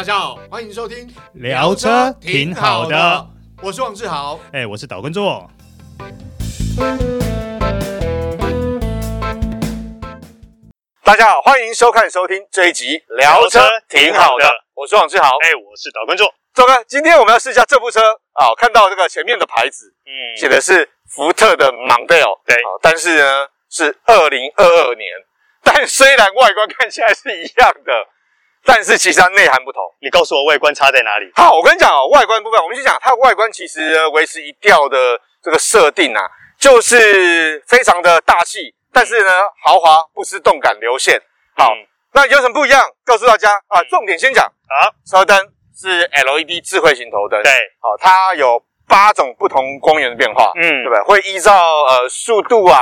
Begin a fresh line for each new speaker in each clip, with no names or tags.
大家好，欢迎收听
聊车挺好的，
我是王志豪，
哎，我是岛根座。
大家好，欢迎收看收听这一集聊车挺好的，我是王志豪，
哎，我是岛根座。
周哥，今天我们要试驾这部车啊，看到这个前面的牌子，嗯，写的是福特的蒙迪欧，对，但是呢是二零二二年，但虽然外观看起来是一样的。但是其实它内涵不同，
你告诉我外观差在哪里？
好，我跟你讲哦，外观部分，我们先讲它的外观，其实维持一调的这个设定啊，就是非常的大气，但是呢豪华不失动感流线。好，嗯、那有什么不一样？告诉大家啊，重点先讲。啊，车灯是 LED 智慧型头灯，对，好，它有八种不同光源的变化，嗯，对不对？会依照呃速度啊，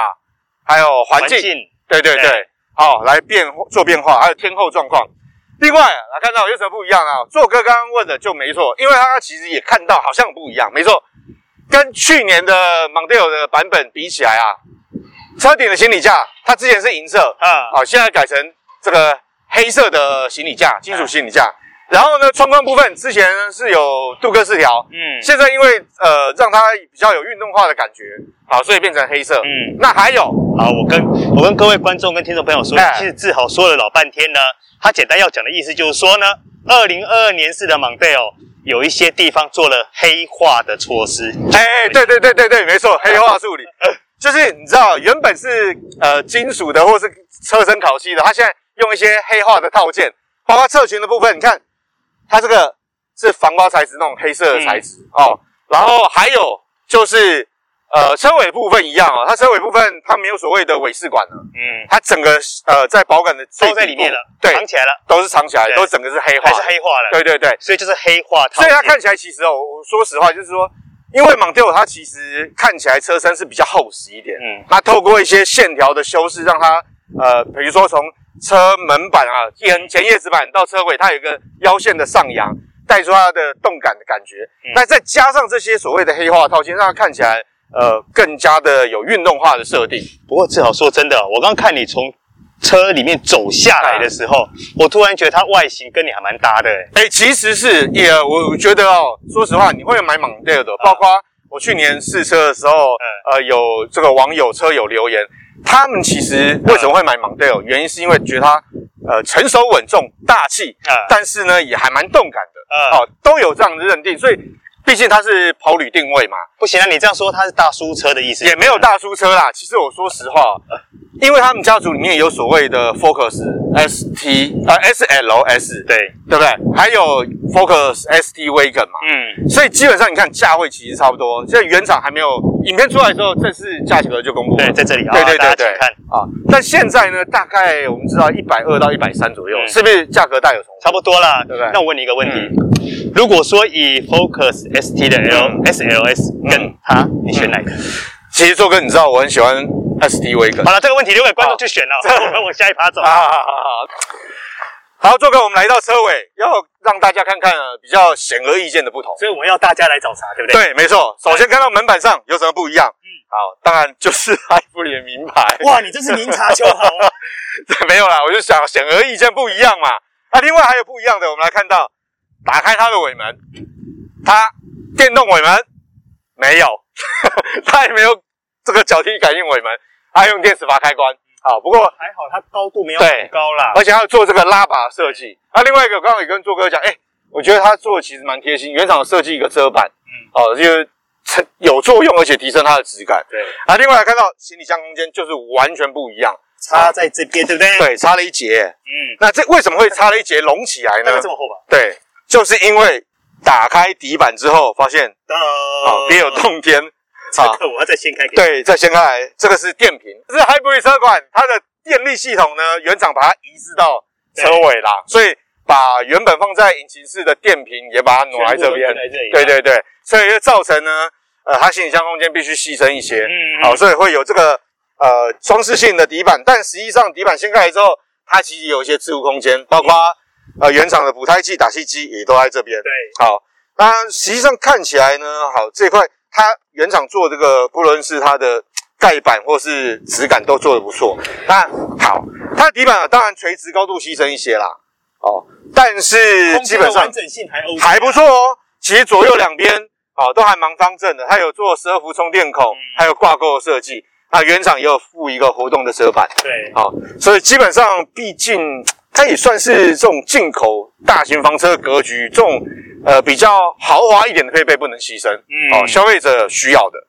还有环境，环境。对对对，对。好来变做变化，还有天候状况。另外来看到有什么不一样啊？做哥刚刚问的就没错，因为他其实也看到好像不一样，没错，跟去年的蒙迪欧的版本比起来啊，车顶的行李架它之前是银色，啊，好，现在改成这个黑色的行李架，金属行李架。然后呢，窗框部分之前是有镀铬饰条，嗯，现在因为呃让它比较有运动化的感觉，好，所以变成黑色，嗯，那还有，
好，我跟我跟各位观众跟听众朋友说，其实志豪说了老半天呢。他简单要讲的意思就是说呢，二零二二年式的蒙迪欧有一些地方做了黑化的措施。
哎，对对对对对，没错，黑化处理，就是你知道，原本是呃金属的或是车身烤漆的，它现在用一些黑化的套件，包括侧裙的部分，你看它这个是防刮材质那种黑色的材质、嗯、哦，然后还有就是。呃，车尾部分一样哦，它车尾部分它没有所谓的尾饰管了，嗯，它整个呃在保杆的
都在里面了，对，藏起来了，
都是藏起来的，都整个是黑化，
还是黑化了，
对对对，
所以就是黑化套，
所以它看起来其实哦，我说实话就是说，因为蒙迪欧它其实看起来车身是比较厚实一点，嗯，那透过一些线条的修饰，让它呃，比如说从车门板啊，前前叶子板到车尾，它有一个腰线的上扬，带出它的动感的感觉，嗯，那再加上这些所谓的黑化套件，让它看起来。呃，更加的有运动化的设定。
不过至少说真的，我刚看你从车里面走下来的时候，啊、我突然觉得它外形跟你还蛮搭的。
哎、欸，其实是也，我觉得哦，说实话，你会买蒙迪欧的，包括我去年试车的时候，呃，有这个网友车友留言，他们其实为什么会买蒙迪欧？原因是因为觉得它呃成熟稳重、大气，但是呢也还蛮动感的，哦，都有这样的认定，所以。毕竟它是跑旅定位嘛，
不行啊！你这样说它是大叔车的意思，
也没有大叔车啦。其实我说实话，因为他们家族里面有所谓的 Focus ST 呃 SLS，对对不对？还有 Focus ST Wagon 嘛，嗯，所以基本上你看价位其实差不多。现在原厂还没有影片出来的时候，正式价格就公布了，
对，在这里
啊，对对对对，看啊。但现在呢，大概我们知道一百二到一百三左右，是不是价格大有重？
差不多啦，对不对？那我问你一个问题。如果说以 Focus ST 的 L S L S 跟它，你选哪个？
其实做哥，你知道我很喜欢 ST Wagon。
好了，这个问题留给观众去选 了。我们往下一趴走。好好
好好，做哥，我们来到车尾，要让大家看看比较显而易见的不同。
所以我们要大家来找茬，对不对？
对，没错。首先看到门板上有什么不一样？嗯，好，当然就是艾弗里的名牌。
哇，你这是明察秋毫啊！
没有啦，我就想显而易见不一样嘛。那另外还有不一样的，我们来看到。打开它的尾门，它电动尾门没有，它也没有这个脚踢感应尾门，它用电磁阀开关。好，不过还好它高度没有很高啦，而且还要做这个拉把设计。那另外一个，刚刚也跟做哥讲，哎，我觉得它做的其实蛮贴心，原厂设计一个遮板，嗯，好，就是有作用，而且提升它的质感。对，啊，另外来看到行李箱空间就是完全不一样，
插在这边，对不对？
对，插了一节。嗯，那这为什么会插了一节隆起来呢？
这么厚吧？
对。就是因为打开底板之后，发现啊别有洞天，
这个我要再掀开。
对，再掀开来，这个是电瓶，这是 Hybrid 车款，它的电力系统呢，原厂把它移植到车尾啦，所以把原本放在引擎室的电瓶也把它挪来这边。对对对，所以就造成呢，呃，它行李箱空间必须牺牲一些。嗯，好，所以会有这个呃装饰性的底板，但实际上底板掀开来之后，它其实有一些置物空间，包括。呃，原厂的补胎器、打气机也都在这边。对，好，那实际上看起来呢，好这块它原厂做这个，不论是它的盖板或是质感都做得不错。那好，它的底板当然垂直高度牺牲一些啦。
哦，但是基本上
完整性还 OK，
还不错哦。其实左右两边哦都还蛮方正的，它有做十二伏充电口，嗯、还有挂钩的设计。那原厂也有附一个活动的车板。
对，
好、哦，所以基本上毕竟它也算是这种进口大型房车的格局，这种呃比较豪华一点的配备不能牺牲。嗯，哦，消费者需要的。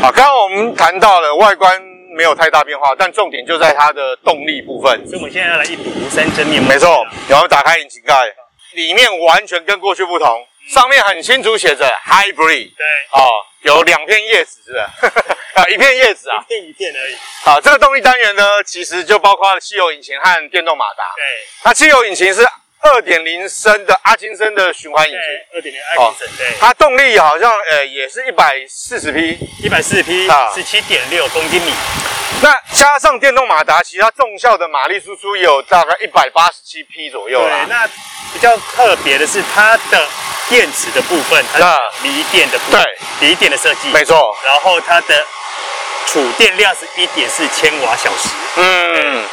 好，刚刚我们谈到了外观没有太大变化，但重点就在它的动力部分。
所以我们现在要来一睹庐山真面目。
没错，然后打开引擎盖，里面完全跟过去不同，嗯、上面很清楚写着 Hybrid。
对，
哦，有两片叶子是不是？啊，一片叶子啊，
一片一片而已。
好，这个动力单元呢，其实就包括了汽油引擎和电动马达。
对，
那汽油引擎是。二点零升的阿金森的循环引擎，
二点零阿金森，对，
它动力好像呃也是一百四十匹，
一百四十匹啊，十七点六公斤米。
那加上电动马达，其他重效的马力输出有大概一百八十七匹左右啦。
对，那比较特别的是它的电池的部分，它的锂电的部分，对，锂电的设计，
没错。
然后它的储电量是一点四千瓦小时，
嗯。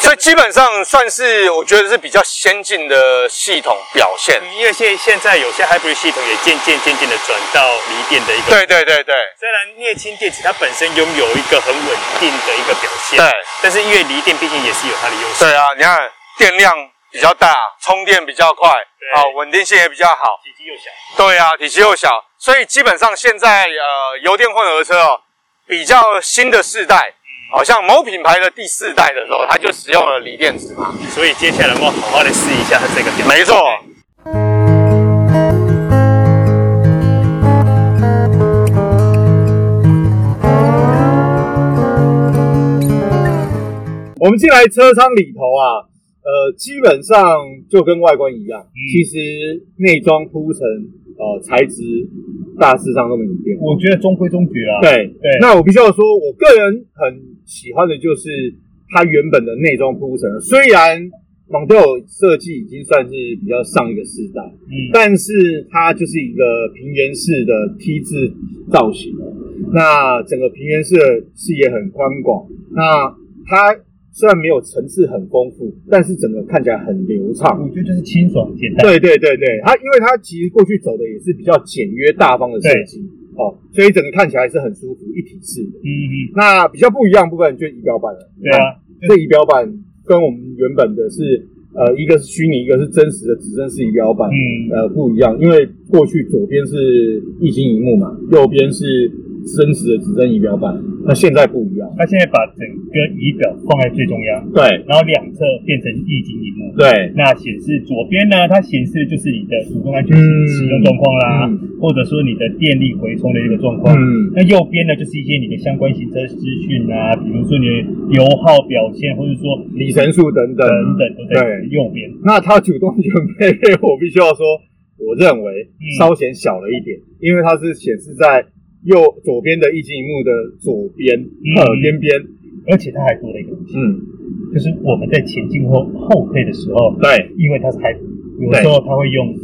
所以基本上算是我觉得是比较先进的系统表现，
因为现现在有些 hybrid 系统也渐渐渐渐的转到锂电的一个。
对对对对。
虽然镍氢电池它本身拥有一个很稳定的一个表现，
对，
但是因为锂电毕竟也是有它的优势。
对啊，你看电量比较大，充电比较快，啊，稳定性也比较好，
体积又小。
对啊，体积又小，所以基本上现在呃油电混合车哦比较新的世代。好像某品牌的第四代的时候，它就使用了锂电池嘛，
所以接下来我们好好的试一下它这个表。
没错。
我们进来车舱里头啊，呃，基本上就跟外观一样，嗯、其实内装铺陈，呃，材质。大致上都没有变，
我觉得中规中矩啦。
对对，那我必须要说，我个人很喜欢的就是它原本的内装铺陈。虽然 Mondeo 设计已经算是比较上一个世代，嗯，但是它就是一个平原式的 T 字造型。那整个平原式的视野很宽广，那它。虽然没有层次很丰富，但是整个看起来很流畅。
我觉得就是清爽简单。
对对对对，它因为它其实过去走的也是比较简约大方的设计，哦，所以整个看起来是很舒服，一体式的。嗯嗯。那比较不一样的部分就是仪表板了。
对啊，
这仪表板跟我们原本的是呃一个是虚拟，一个是真实的指针式仪表板，嗯呃不一样，因为过去左边是液晶萤幕嘛，右边是。真实的指针仪表板，那现在不一样。
它现在把整个仪表放在最中央，
对，
然后两侧变成液晶屏幕，
对。
那显示左边呢，它显示就是你的主动安全使用状况啦，嗯、或者说你的电力回充的一个状况。嗯。那右边呢，就是一些你的相关行车资讯啊，比如说你的油耗表现，或者说
里程数等等
等等都在右边。
那它主动安全配备，我必须要说，我认为稍显小了一点，嗯、因为它是显示在。右左边的液晶萤幕的左边呃边边，
而且它还多了一个东西，嗯，就是我们在前进或后退的时候，
对，
因为它是 Hybrid，有时候它会用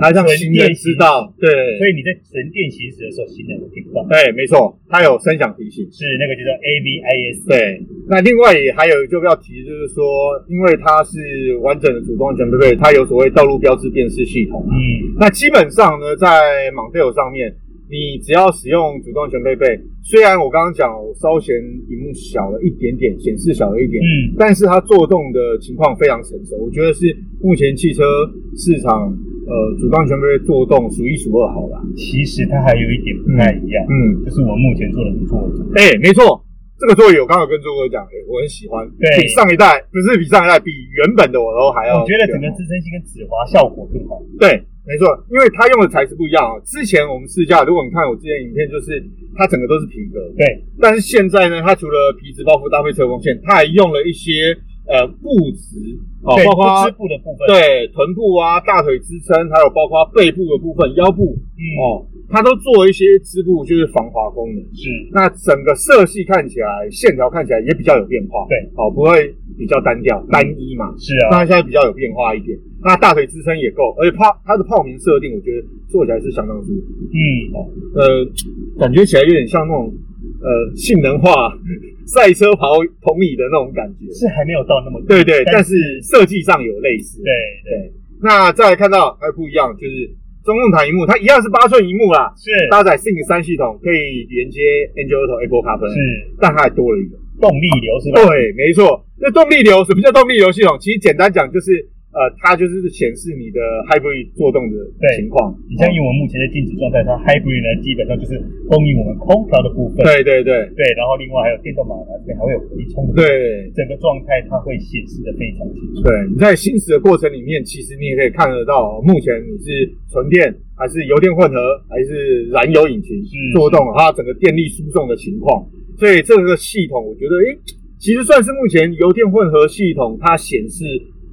它让行人知道，对，
所以你在纯电行驶的时候，行人会听不到，
对，没错，它有声响提醒，
是那个叫做 ABIS
对，那另外也还有就要提，就是说，因为它是完整的主动安全配备，它有所谓道路标志辨识系统，嗯，那基本上呢，在 m o n t e l 上面。你只要使用主动安全配备，虽然我刚刚讲稍嫌屏幕小了一点点，显示小了一点，嗯，但是它做动的情况非常成熟，我觉得是目前汽车市场呃主动安全配备做动数一数二好了。
其实它还有一点不太一样，嗯，就是我目前做的是座椅，
哎，没错，这个座椅我刚刚有跟周哥讲，哎，我很喜欢，对，比上一代不是比上一代，比原本的我都还要，
我觉得整个支撑性跟止滑效果更好，
对。没错，因为它用的材质不一样啊。之前我们试驾，如果你看我之前影片，就是它整个都是皮革。
对。
但是现在呢，它除了皮质包覆搭配车缝线，它还用了一些呃布质哦，包括
织布的部分，
对，臀部啊、大腿支撑，还有包括背部的部分、腰部，嗯哦，它都做一些织布，就是防滑功能。
是。
那整个色系看起来，线条看起来也比较有变化。
对。
哦，不会比较单调、单一嘛。
是啊，
那现在比较有变化一点。那大腿支撑也够，而且泡它的泡棉设定，我觉得做起来是相当舒服。
嗯，
哦，呃，感觉起来有点像那种呃性能化 赛车跑同椅的那种感觉。
是还没有到那么
对对，但是设计上有类似。
对对。
那再来看到还不一样，就是。中控台荧幕，它一样是八寸荧幕啦，
是
搭载 Sync 三系统，可以连接 Android Auto、Apple CarPlay，
是，
但它还多了一个
动力流，是吧？
对，没错。那动力流，什么叫动力流系统？其实简单讲就是。呃，它就是显示你的 hybrid 作动的情况。
你像以我们目前的静止状态，它 hybrid 呢，基本上就是供应我们空调的部分。
对对对
对，然后另外还有电动马达这边还会有回充的。
对，
整个状态它会显示的非常清楚。
对，你在行驶的过程里面，其实你也可以看得到，目前你是纯电还是油电混合还是燃油引擎作动，它整个电力输送的情况。所以这个系统，我觉得，诶，其实算是目前油电混合系统它显示。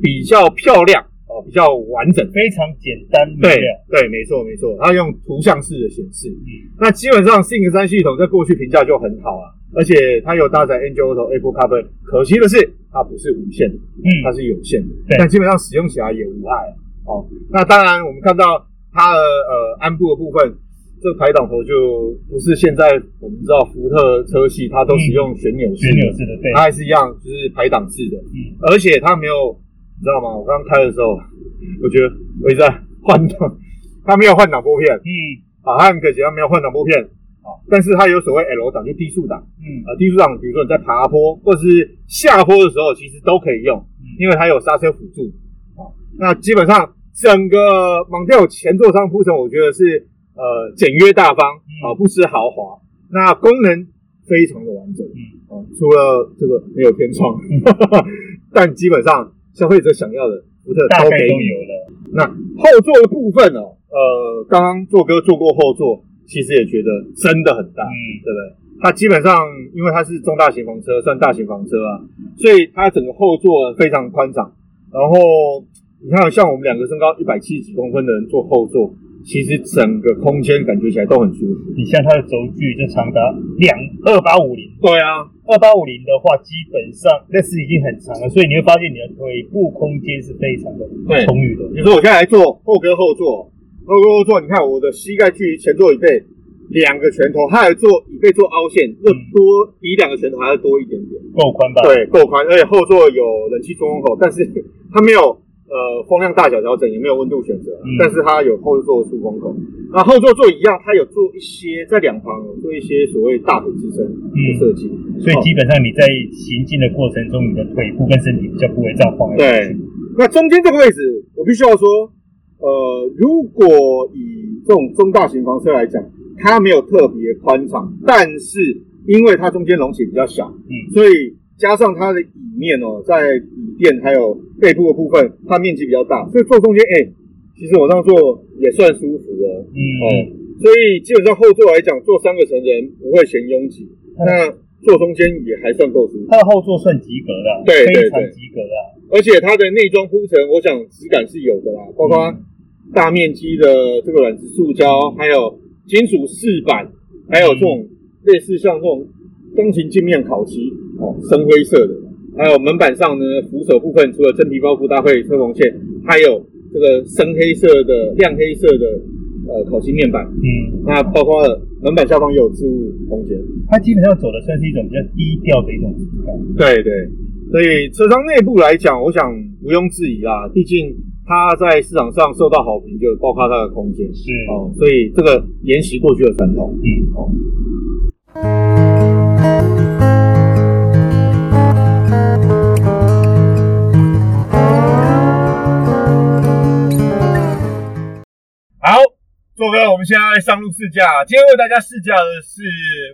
比较漂亮哦，比较完整，
非常简单明
亮。对对，没错没错，它用图像式的显示。嗯，那基本上 Sync 三系统在过去评价就很好啊，而且它有搭载 Android Apple CarPlay。可惜的是，它不是无线的，嗯，它是有线的。对，但基本上使用起来也无碍啊。哦，那当然我们看到它的呃安部的部分，这个排挡头就不是现在我们知道福特车系它都使用旋钮式，
旋钮式的，对，
它还是一样，就是排挡式的。嗯，而且它没有。你知道吗？我刚刚开的时候，我觉得我一直在换挡，它没有换挡拨片。嗯，啊，它很可惜，它没有换挡拨片。啊，但是它有所谓 L 档，就低速档。嗯，啊，低速档，比如说你在爬坡或者是下坡的时候，其实都可以用，因为它有刹车辅助。啊，那基本上整个 Mondeo 前座舱铺陈，我觉得是呃简约大方，啊，不失豪华。那功能非常的完整。嗯，啊，除了这个没有天窗，但基本上。消费者想要的福特都给你了。那后座的部分哦，呃，刚刚做哥坐过后座，其实也觉得真的很大，嗯，对不对？它基本上因为它是中大型房车，算大型房车啊，所以它整个后座非常宽敞。然后你看，像我们两个身高一百七十几公分的人坐后座。其实整个空间感觉起来都很舒服。
你像它的轴距就长达两二八五零。
对啊，
二八五零的话，基本上那是已经很长了，所以你会发现你的腿部空间是非常的充裕的。
比如说我现在来坐后跟后座，后跟后座，你看我的膝盖距离前座椅背两个拳头，它还坐椅背做凹陷，又多比两个拳头还要多一点点，
够宽吧？
对，够宽，而且后座有冷气出风口，但是它没有。呃，风量大小调整也没有温度选择，嗯、但是它有后座出风口。那后座座一样，它有做一些在两旁有做一些所谓大腿支撑的设计，
嗯，所以基本上你在行进的过程中，你的腿部跟身体比较不会这样晃来晃去。
对，那中间这个位置，我必须要说，呃，如果以这种中大型房车来讲，它没有特别宽敞，但是因为它中间隆起比较小，嗯，所以加上它的椅面哦，在椅垫还有。背部的部分，它面积比较大，所以坐中间，哎、欸，其实我这样坐也算舒服了。嗯，哦，所以基本上后座来讲，坐三个成人不会嫌拥挤，嗯、那坐中间也还算够舒服。
它的后座算及格的，
对，对，对，
非常及格的。
而且它的内装铺层，我想质感是有的啦，包括大面积的这个软质塑胶，还有金属饰板，还有这种类似像这种钢琴镜面烤漆，哦，深灰色的。还有门板上呢，扶手部分除了真皮包覆搭配车缝线，还有这个深黑色的、亮黑色的呃烤漆面板。嗯，那包括了门板下方也有置物空间。
它基本上走的算是一种比较低调的一种质感。
对对，所以车商内部来讲，我想毋庸置疑啦。毕竟它在市场上受到好评，就包括它的空间是哦，所以这个沿袭过去的传统。嗯哦。做哥，我们现在上路试驾。今天为大家试驾的是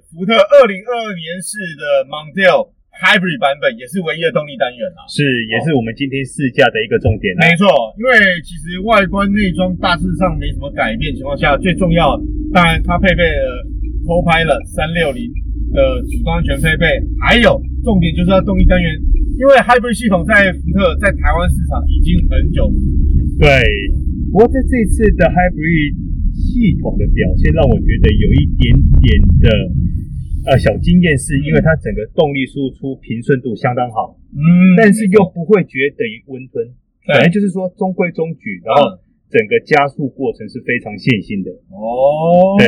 福特二零二二年式的 Mondeo Hybrid 版本，也是唯一的动力单元啊。
是，也是我们今天试驾的一个重点。
没错，因为其实外观内装大致上没什么改变情况下，最重要，当然它配备了 Co-Pilot 三六零的主动安全配备，还有重点就是它动力单元，因为 Hybrid 系统在福特在台湾市场已经很久没出现。
对，不过在这次的 Hybrid 系统的表现让我觉得有一点点的呃小经验是因为它整个动力输出平顺度相当好，嗯，但是又不会觉得等于温吞，反正就是说中规中矩，然后整个加速过程是非常线性的。
哦，
对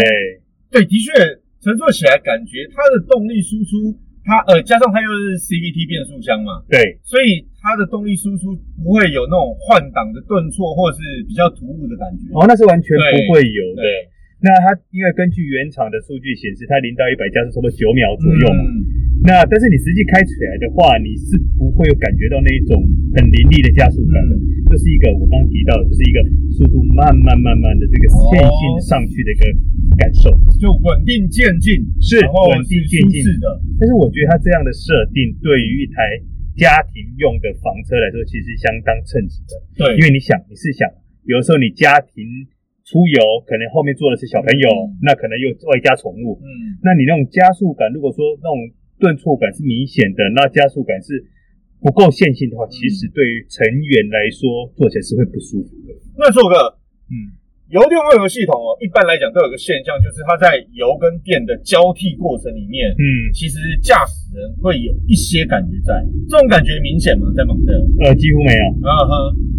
对，的确乘坐起来感觉它的动力输出。它呃，加上它又是 CVT 变速箱嘛，
对，
所以它的动力输出不会有那种换挡的顿挫或者是比较突兀的感觉。
哦，那是完全不会有的。那它因为根据原厂的数据显示，它零到一百加速差不多九秒左右嘛。嗯那但是你实际开起来的话，你是不会有感觉到那一种很凌厉的加速感的，嗯、就是一个我刚刚提到的，就是一个速度慢慢慢慢的这个线性上去的一个感受，哦、
就稳定渐进，
是稳定渐进的。但是我觉得它这样的设定对于一台家庭用的房车来说，其实相当称职的。
对，
因为你想，你是想，有的时候你家庭出游，可能后面坐的是小朋友，嗯、那可能又外加宠物，嗯，那你那种加速感，如果说那种顿挫感是明显的，那加速感是不够线性的话，其实对于成员来说坐起来是会不舒服的。
那做个，嗯，油电混合系统哦，一般来讲都有个现象，就是它在油跟电的交替过程里面，嗯，其实驾驶人会有一些感觉在，这种感觉明显吗？在蒙特
呃，几乎没有。啊哈，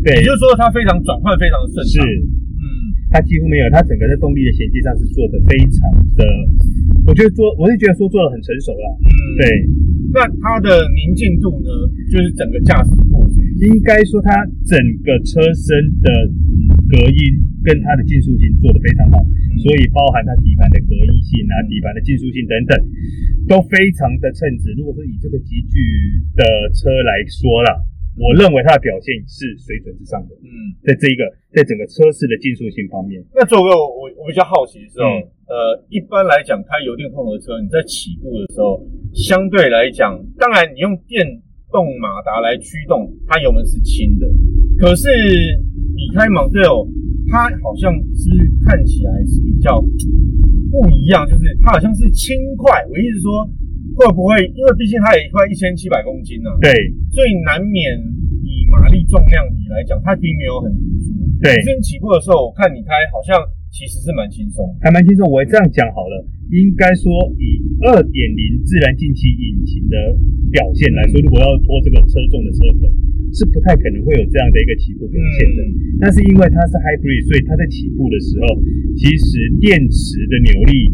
对，也就是说它非常转换非常的顺畅。是。
嗯它几乎没有，它整个在动力的衔接上是做的非常的，我觉得做，我是觉得说做的很成熟了。嗯，对。
那它的宁静度呢？就是整个驾驶过程，
应该说它整个车身的隔音跟它的竞速性做得非常好，嗯、所以包含它底盘的隔音性啊、底盘的竞速性等等，都非常的称职。如果说以这个级距的车来说啦。我认为它的表现是水准之上的。嗯，在这一个，在整个车子的竞速性方面，
那作为我，我比较好奇的时候，嗯、呃，一般来讲，开油电混合车，你在起步的时候，相对来讲，当然你用电动马达来驱动，它油门是轻的。可是你开 Mondeo，它好像是看起来是比较不一样，就是它好像是轻快。我意思说。会不会？因为毕竟它也快一千七百公斤呢、啊。
对，
所以难免以马力重量比来讲，它并没有很突出。
对，
先起步的时候，我看你开好像其实是蛮轻松，
还蛮轻松。我这样讲好了，应该说以二点零自然进气引擎的表现来说，如果要拖这个车重的车壳，是不太可能会有这样的一个起步表现的。嗯、但是因为它是 hybrid，所以它在起步的时候，其实电池的扭力。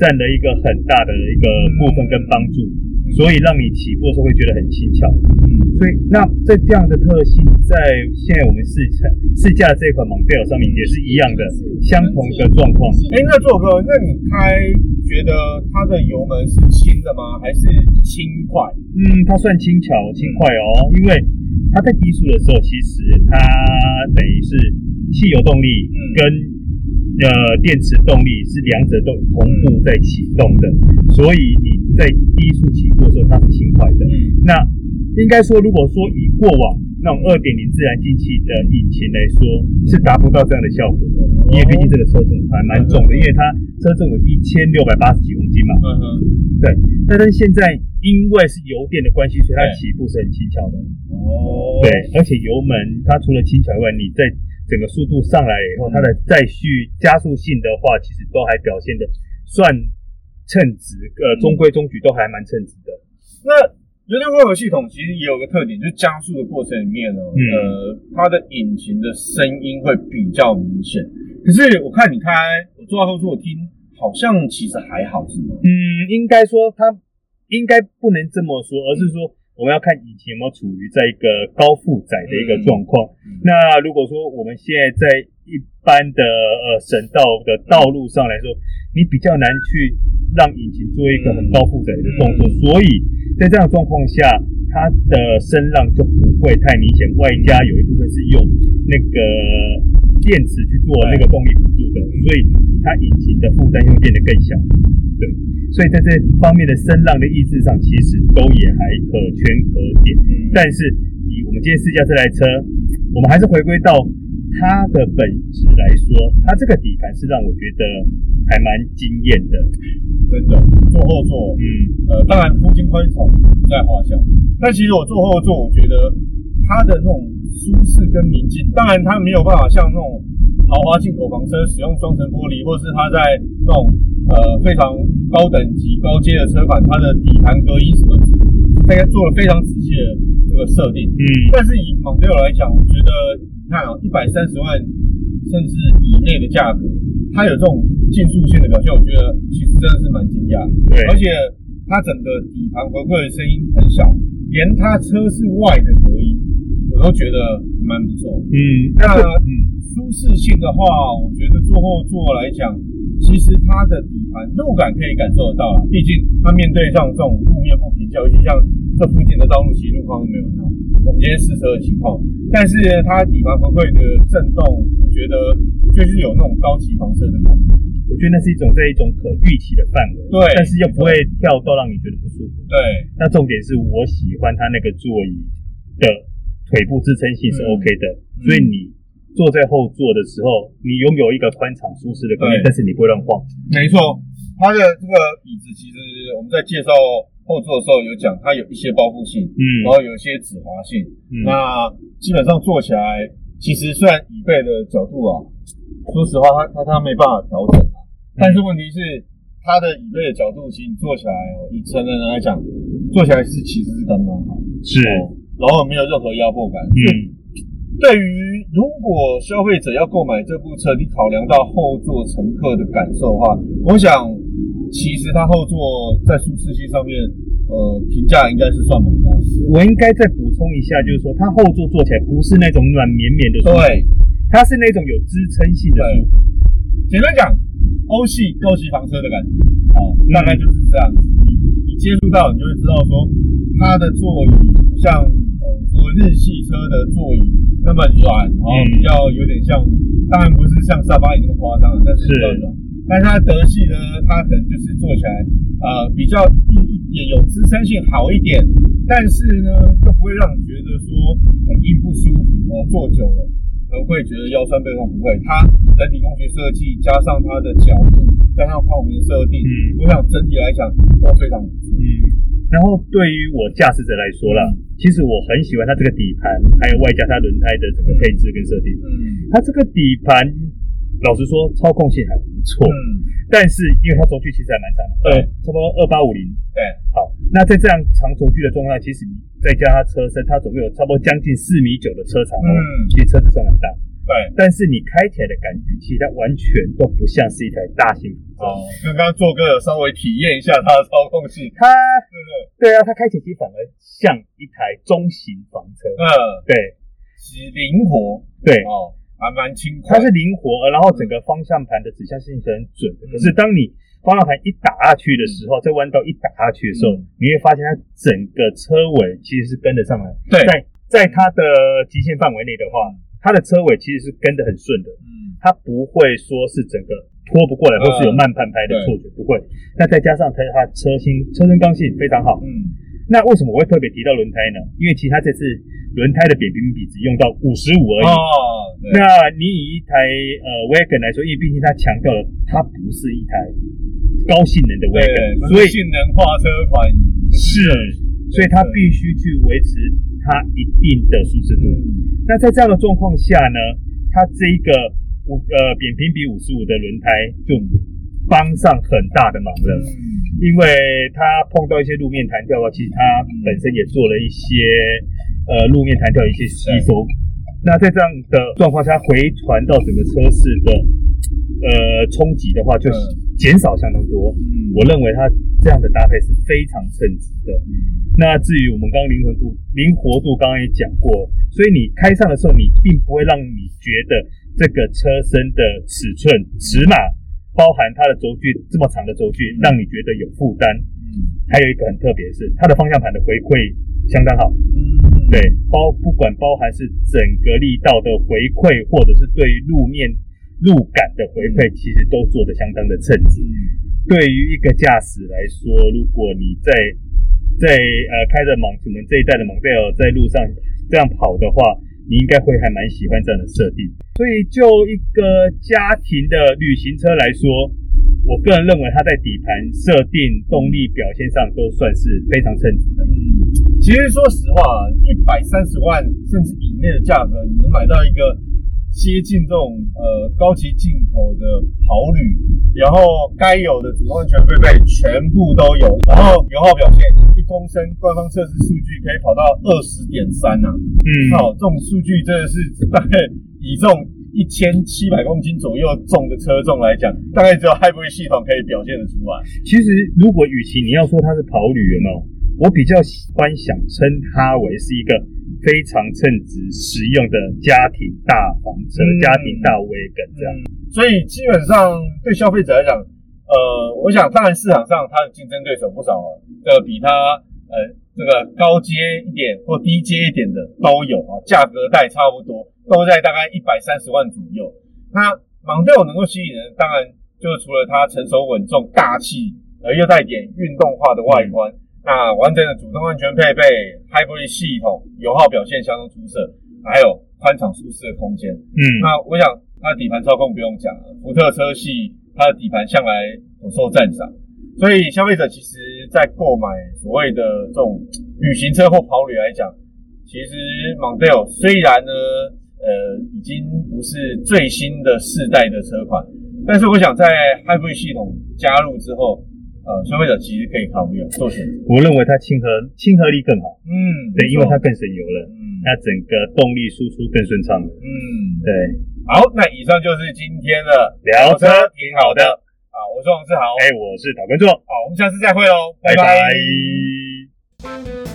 占了一个很大的一个部分跟帮助，所以让你起步的时候会觉得很轻巧。嗯，所以那在这样的特性，在现在我们试驾试驾这款 Mondeo 上面也是一样的，相同的状况。
哎，那做哥，那你开觉得它的油门是轻的吗？还是轻快？
嗯，它算轻巧轻快哦，因为它在低速的时候，其实它等于是汽油动力跟呃，电池动力是两者都同步在启动的，所以你在低速起步的时候它是轻快的。嗯、那应该说，如果说以过往那种二点零自然进气的引擎来说，是达不到这样的效果的，因为毕竟这个车重还蛮重的，因为它车重有一千六百八十几公斤嘛。嗯哼，对。但是现在因为是油电的关系，所以它起步是很轻巧的。哦，对，而且油门它除了轻巧以外，你在整个速度上来以后，它的再续加速性的话，其实都还表现的算称职，呃，中规中矩，都还蛮称职的。
那油电混合系统其实也有个特点，就是加速的过程里面呢，嗯、呃，它的引擎的声音会比较明显。可是我看你开，我坐在后座听，好像其实还好，是吗？
嗯，应该说它应该不能这么说，而是说。我们要看引擎有没有处于在一个高负载的一个状况。嗯、那如果说我们现在在一般的呃省道的道路上来说，你比较难去让引擎做一个很高负载的动作，嗯、所以在这样状况下，它的声浪就不会太明显。外加有一部分是用那个电池去做那个动力辅助的，所以它引擎的负担会变得更小。对。所以在这方面的声浪的抑制上，其实都也还可圈可点。嗯、但是以我们今天试驾这台车，我们还是回归到它的本质来说，它这个底盘是让我觉得还蛮惊艳的。
真的，坐后座，嗯，呃，当然空间宽敞不在话下，但其实我坐后座，我觉得它的那种舒适跟宁静，当然它没有办法像那种豪华进口房车使用双层玻璃，或是它在那种呃非常。高等级、高阶的车款，它的底盘隔音什么，大家做了非常仔细的这个设定。嗯，但是以 Mondeo 来讲，我觉得你看哦，一百三十万甚至以内的价格，它有这种竞速性的表现，我觉得其实真的是蛮惊讶。对，而且它整个底盘回馈的声音很小，连它车室外的隔音，我都觉得蛮不错。嗯，那嗯，舒适性的话，我觉得坐后座来讲。其实它的底盘路感可以感受得到啊，毕竟它面对像这种路面不平，尤其像这附近的道路其实路况都没有很好。我们今天试车的情况，但是它底盘回馈的震动，我觉得就是有那种高级房车的感觉。
我觉得那是一种这一种可预期的范围，对，但是又不会跳到让你觉得不舒服。
对，
那重点是我喜欢它那个座椅的腿部支撑性是 OK 的，嗯、所以你。坐在后座的时候，你拥有一个宽敞舒适的空间，但是你不会乱晃。
没错，它的这个椅子其实我们在介绍后座的时候有讲，它有一些包覆性，嗯，然后有一些止滑性。嗯，那基本上坐起来，其实虽然椅背的角度啊，说实话它它它没办法调整啊，但是问题是它的椅背的角度，其实你坐起来，以成人来讲，坐起来是其实是刚刚好，
是，
然后没有任何压迫感，嗯。对于如果消费者要购买这部车，你考量到后座乘客的感受的话，我想其实它后座在舒适性上面，呃，评价应该是算蛮高。
我应该再补充一下，就是说它后座坐起来不是那种软绵绵的舒服，对，它是那种有支撑性的舒服。
简单讲，欧系高级房车的感觉，哦，大概就是这样子。你你接触到，你就会知道说它的座椅不像。说日系车的座椅那么软，然后比较有点像，当然不是像沙发椅那么夸张，但是比较软。但是它德系呢，它可能就是坐起来，呃，比较硬一点，有支撑性好一点，但是呢，又不会让你觉得说很硬不舒服哦，坐久了而会觉得腰酸背痛，不会。它人体工学设计加上它的角度，加上泡棉设定，嗯，我想整体来讲都非常不错。嗯。
然后对于我驾驶者来说啦，其实我很喜欢它这个底盘，还有外加它轮胎的整个配置跟设定。嗯，它这个底盘，老实说操控性还不错。嗯，但是因为它轴距其实还蛮长的，呃，差不多二八五零。对，好，那在这样长轴距的状态，其实你再加它车身，它总共有差不多将近四米九的车长。嗯，其实车子算很大。对，但是你开起来的感觉，其实它完全都不像是一台大型房车。哦，
刚刚做个稍微体验一下它的操控性，
它，对啊，它开起来反而像一台中型房车。嗯，对，
是灵活，
对
哦，还蛮轻快。
它是灵活，然后整个方向盘的指向性是很准的。可是当你方向盘一打下去的时候，在弯道一打下去的时候，你会发现它整个车尾其实是跟得上来。对，在在它的极限范围内的话。它的车尾其实是跟得很顺的，嗯，它不会说是整个拖不过来，或是有慢半拍的错觉，不会。那再加上它它车身车身刚性非常好，嗯，那为什么我会特别提到轮胎呢？因为其实它这次轮胎的扁平比只用到五十五而已。哦，那你以一台呃 Wagon 来说，因为毕竟它强调了它不是一台高性能的 Wagon，所以
性能化车款
是，所以它必须去维持它一定的舒适度。那在这样的状况下呢，它这一个五呃扁平比五十五的轮胎就帮上很大的忙了，因为它碰到一些路面弹跳的话，其实它本身也做了一些呃路面弹跳一些吸收。那在这样的状况下回传到整个车室的呃冲击的话，就减少相当多。我认为它这样的搭配是非常称职的。那至于我们刚刚灵活度，灵活度刚刚也讲过。所以你开上的时候，你并不会让你觉得这个车身的尺寸、尺码，包含它的轴距这么长的轴距，让你觉得有负担。嗯，还有一个很特别的是，它的方向盘的回馈相当好。嗯，对，包不管包含是整个力道的回馈，或者是对于路面路感的回馈，其实都做得相当的称职。对于一个驾驶来说，如果你在在呃开着蒙，我们这一代的 Mondeo 在路上。这样跑的话，你应该会还蛮喜欢这样的设定。所以就一个家庭的旅行车来说，我个人认为它在底盘设定、动力表现上都算是非常称职的。嗯，其实说实话，一百三十万甚至以内的价格，你能买到一个
接近这种呃高级进口的跑旅，然后该有的主动安全配备全部都有，然后油耗表现一公升，官方测试数据可以跑到二十点三呐，嗯，好，这种数据真的是大概以这种一千七百公斤左右重的车重来讲，大概只有 Hybrid 系统可以表现得出来。
其实如果与其你要说它是跑旅，有没有？我比较喜欢想称它为是一个非常称职实用的家庭大房车、嗯、家庭大 wagon 这样。
所以基本上对消费者来讲，呃，我想当然市场上它的竞争对手不少啊，这个比它呃这个高阶一点或低阶一点的都有啊，价格带差不多，都在大概一百三十万左右。那蒙特尔能够吸引人，当然就是除了它成熟稳重、大气，而又带点运动化的外观。嗯那完整的主动安全配备，Hybrid 系统，油耗表现相当出色，还有宽敞舒适的空间。嗯，那我想它的底盘操控不用讲了，福特车系它的底盘向来颇受赞赏，所以消费者其实在购买所谓的这种旅行车或跑旅来讲，其实 Mondeo 虽然呢，呃，已经不是最新的世代的车款，但是我想在 Hybrid 系统加入之后。呃，消费者其实可以考虑做选择。
我认为它亲和亲和力更好，嗯，对，因为它更省油了，嗯，它整个动力输出更顺畅了，嗯，对。
好，那以上就是今天的聊车挺好的啊，我是王志豪，
哎，我是导观众，
好，我们下次再会喽，拜拜。拜拜。